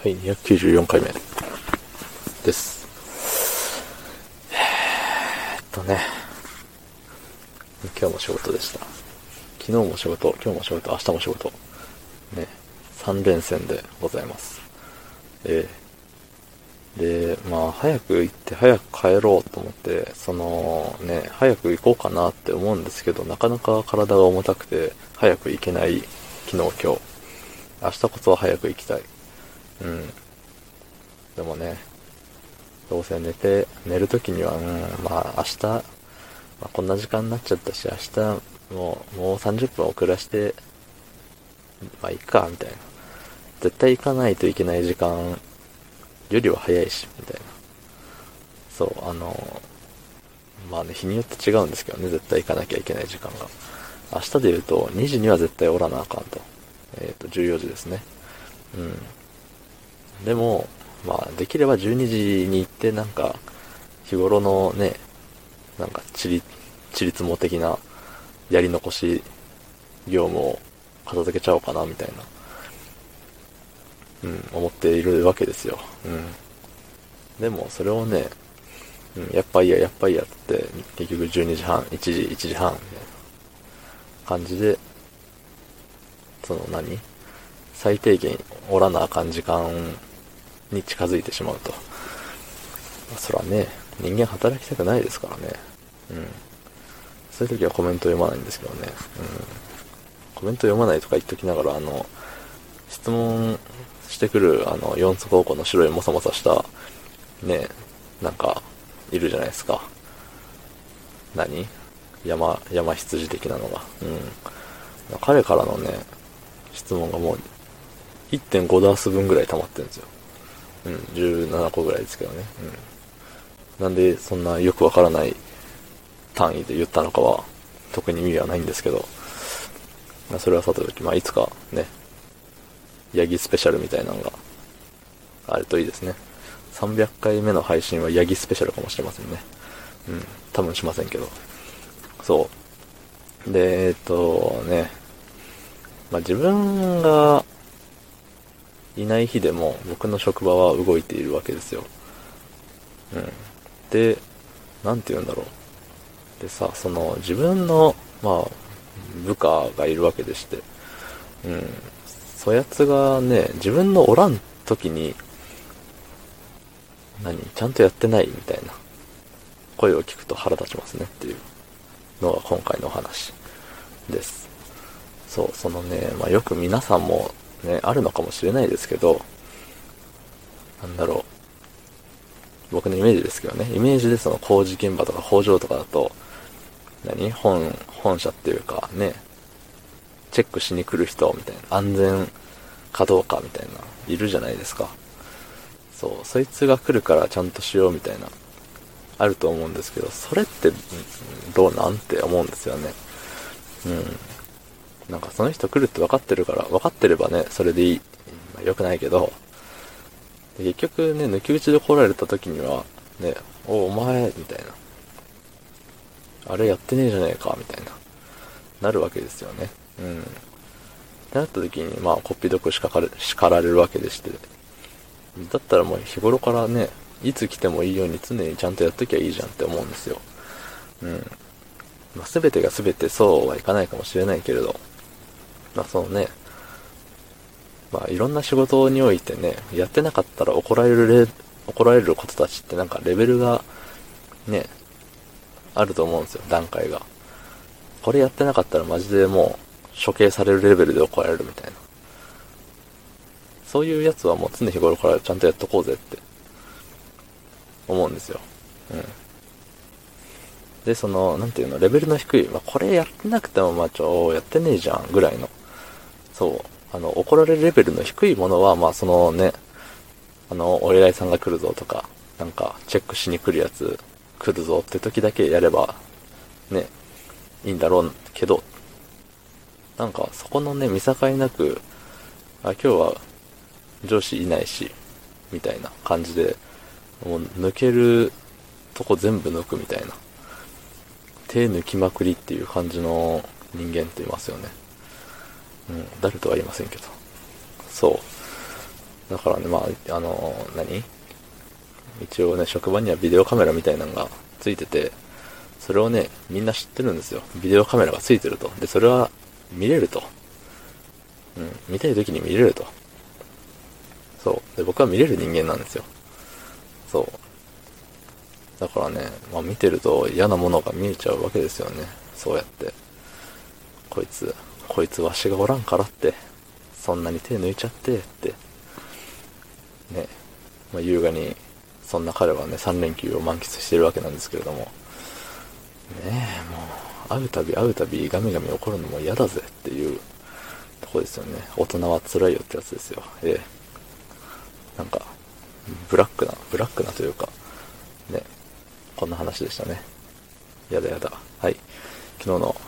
はい、294回目です。えーっとね、今日も仕事でした。昨日も仕事、今日も仕事、明日も仕事。ね、3連戦でございます。えー、で、まあ、早く行って早く帰ろうと思って、そのね、早く行こうかなって思うんですけど、なかなか体が重たくて、早く行けない昨日今日。明日こそは早く行きたい。うん。でもね、どうせ寝て、寝るときには、うん、まあ明日、まあ、こんな時間になっちゃったし、明日もう、もう30分遅らして、まあいいか、みたいな。絶対行かないといけない時間よりは早いし、みたいな。そう、あの、まあね、日によって違うんですけどね、絶対行かなきゃいけない時間が。明日で言うと、2時には絶対おらなあかんと。えっ、と、14時ですね。うん。でも、まあ、できれば12時に行って、なんか、日頃のね、なんか、ちり、ちりつも的な、やり残し、業務を片付けちゃおうかな、みたいな、うん、思っているわけですよ。うん。でも、それをね、うん、やっぱいいや、やっぱいいやって、結局12時半、1時、1時半、みたいな感じで、その何？最低限おらなあかん時間に近づいてしまうと。そらね、人間働きたくないですからね。うん。そういう時はコメント読まないんですけどね。うん。コメント読まないとか言っときながら、あの、質問してくる、あの、四つ高校の白いもさもさした、ね、なんか、いるじゃないですか。何？山、山羊的なのが。うん。彼からのね、質問がもう1.5ダース分ぐらい溜まってるんですよ。うん、17個ぐらいですけどね。うん。なんでそんなよくわからない単位で言ったのかは特に意味はないんですけど、まあ、それはさておき、まあいつかね、ヤギスペシャルみたいなのがあるといいですね。300回目の配信はヤギスペシャルかもしれませんね。うん、多分しませんけど。そう。で、えっとね、まあ、自分がいない日でも僕の職場は動いているわけですよ。うん。で、なんて言うんだろう。でさ、その自分の、まあ、部下がいるわけでして、うん。そやつがね、自分のおらん時に、何ちゃんとやってないみたいな声を聞くと腹立ちますねっていうのが今回のお話です。そう、そのね、まあ、よく皆さんもね、あるのかもしれないですけど、なんだろう。僕のイメージですけどね、イメージでその工事現場とか工場とかだと、何？本、本社っていうかね、チェックしに来る人みたいな、安全かどうかみたいな、いるじゃないですか。そう、そいつが来るからちゃんとしようみたいな、あると思うんですけど、それってどうなん？って思うんですよね。うん。なんかその人来るって分かってるから、分かってればね、それでいい。まあ、良くないけど、結局ね、抜き打ちで来られた時には、ね、お、お前、みたいな。あれやってねえじゃねえか、みたいな。なるわけですよね。うん。ってなった時に、まあ、こっぴどく叱かれ、叱られるわけでして。だったらもう日頃からね、いつ来てもいいように常にちゃんとやっときゃいいじゃんって思うんですよ。うん。まあ、全てが全てそうはいかないかもしれないけれど、まあそうね、まあいろんな仕事においてね、やってなかったら怒られるレ、怒られることたちってなんかレベルがね、あると思うんですよ、段階が。これやってなかったらマジでもう処刑されるレベルで怒られるみたいな。そういうやつはもう常日頃からちゃんとやっとこうぜって思うんですよ。うん。で、その、なんていうの、レベルの低い、まあ、これやってなくても、まあ、ちょ、やってねえじゃん、ぐらいの。そう。あの、怒られるレベルの低いものは、まあ、そのね、あの、お偉いさんが来るぞとか、なんか、チェックしに来るやつ来るぞって時だけやれば、ね、いいんだろうけど、なんか、そこのね、見境なく、あ、今日は上司いないし、みたいな感じで、もう抜けるとこ全部抜くみたいな。手抜きまくりっていう感じの人間っていますよね。うん、誰とは言いませんけど。そうだからね、まあ、あの、何？一応ね、職場にはビデオカメラみたいなのがついてて、それをね、みんな知ってるんですよ。ビデオカメラがついてると。で、それは見れると。うん、見たい時に見れると。そう。で、僕は見れる人間なんですよ。そう。だからね、まあ見てると嫌なものが見えちゃうわけですよね。そうやって。こいつ、こいつわしがおらんからって、そんなに手抜いちゃってって。ね。まあ優雅にそんな彼はね、3連休を満喫してるわけなんですけれども、ねえ、もう、会うたび会うたびガミガミ怒るのも嫌だぜっていうとこですよね。大人は辛いよってやつですよ。ええ。なんか、ブラックな、ブラックなというか、ね、こんな話でしたね。やだやだ。はい。昨日の